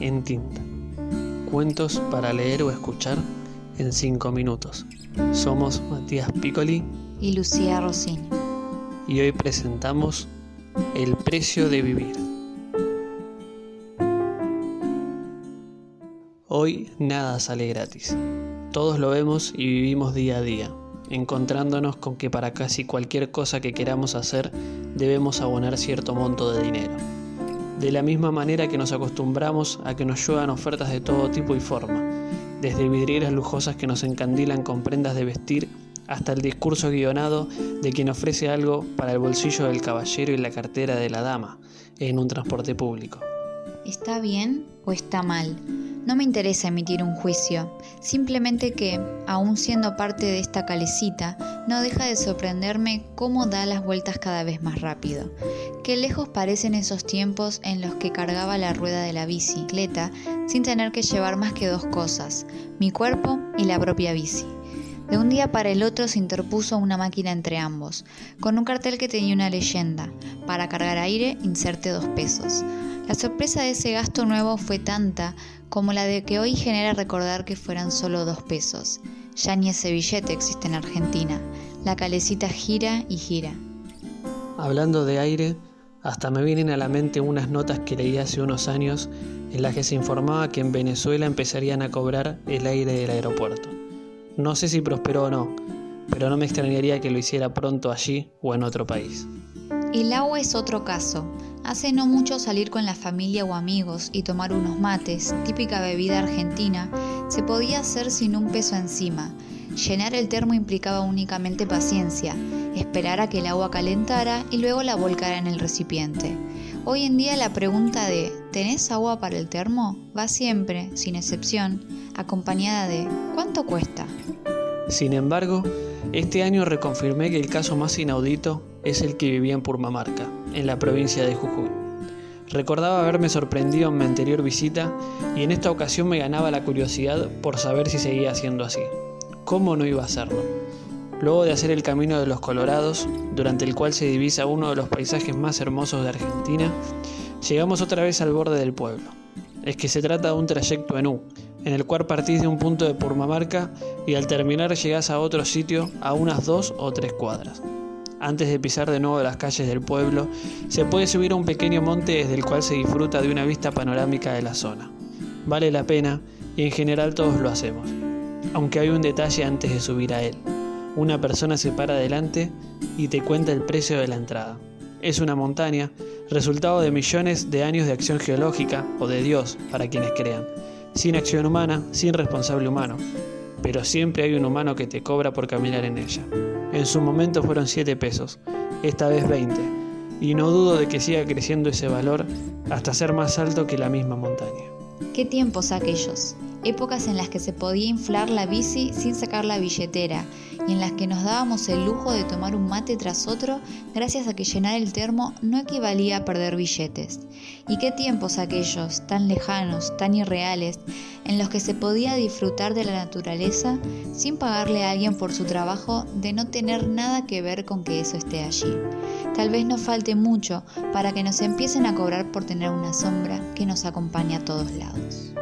en tinta. Cuentos para leer o escuchar en 5 minutos. Somos Matías Piccoli y Lucía Rossini. Y hoy presentamos El precio de vivir. Hoy nada sale gratis. Todos lo vemos y vivimos día a día, encontrándonos con que para casi cualquier cosa que queramos hacer debemos abonar cierto monto de dinero de la misma manera que nos acostumbramos a que nos lluevan ofertas de todo tipo y forma, desde vidrieras lujosas que nos encandilan con prendas de vestir hasta el discurso guionado de quien ofrece algo para el bolsillo del caballero y la cartera de la dama en un transporte público. ¿Está bien o está mal? No me interesa emitir un juicio, simplemente que, aun siendo parte de esta calecita, no deja de sorprenderme cómo da las vueltas cada vez más rápido. Qué lejos parecen esos tiempos en los que cargaba la rueda de la bicicleta sin tener que llevar más que dos cosas, mi cuerpo y la propia bici. De un día para el otro se interpuso una máquina entre ambos, con un cartel que tenía una leyenda, para cargar aire inserte dos pesos. La sorpresa de ese gasto nuevo fue tanta como la de que hoy genera recordar que fueran solo dos pesos. Ya ni ese billete existe en Argentina. La calecita gira y gira. Hablando de aire, hasta me vienen a la mente unas notas que leí hace unos años en las que se informaba que en Venezuela empezarían a cobrar el aire del aeropuerto. No sé si prosperó o no, pero no me extrañaría que lo hiciera pronto allí o en otro país. El agua es otro caso. Hace no mucho salir con la familia o amigos y tomar unos mates, típica bebida argentina, se podía hacer sin un peso encima. Llenar el termo implicaba únicamente paciencia, esperar a que el agua calentara y luego la volcara en el recipiente. Hoy en día la pregunta de ¿tenés agua para el termo? va siempre, sin excepción, acompañada de ¿cuánto cuesta? Sin embargo, este año reconfirmé que el caso más inaudito es el que vivía en Purmamarca, en la provincia de Jujuy. Recordaba haberme sorprendido en mi anterior visita y en esta ocasión me ganaba la curiosidad por saber si seguía siendo así. ¿Cómo no iba a hacerlo? Luego de hacer el camino de los Colorados, durante el cual se divisa uno de los paisajes más hermosos de Argentina, llegamos otra vez al borde del pueblo. Es que se trata de un trayecto en U, en el cual partís de un punto de Purmamarca y al terminar llegás a otro sitio a unas dos o tres cuadras. Antes de pisar de nuevo las calles del pueblo, se puede subir a un pequeño monte desde el cual se disfruta de una vista panorámica de la zona. Vale la pena y en general todos lo hacemos. Aunque hay un detalle antes de subir a él. Una persona se para adelante y te cuenta el precio de la entrada. Es una montaña, resultado de millones de años de acción geológica o de Dios, para quienes crean. Sin acción humana, sin responsable humano. Pero siempre hay un humano que te cobra por caminar en ella. En su momento fueron 7 pesos, esta vez 20, y no dudo de que siga creciendo ese valor hasta ser más alto que la misma montaña. ¿Qué tiempos aquellos? Épocas en las que se podía inflar la bici sin sacar la billetera y en las que nos dábamos el lujo de tomar un mate tras otro gracias a que llenar el termo no equivalía a perder billetes. Y qué tiempos aquellos, tan lejanos, tan irreales, en los que se podía disfrutar de la naturaleza sin pagarle a alguien por su trabajo de no tener nada que ver con que eso esté allí. Tal vez nos falte mucho para que nos empiecen a cobrar por tener una sombra que nos acompaña a todos lados.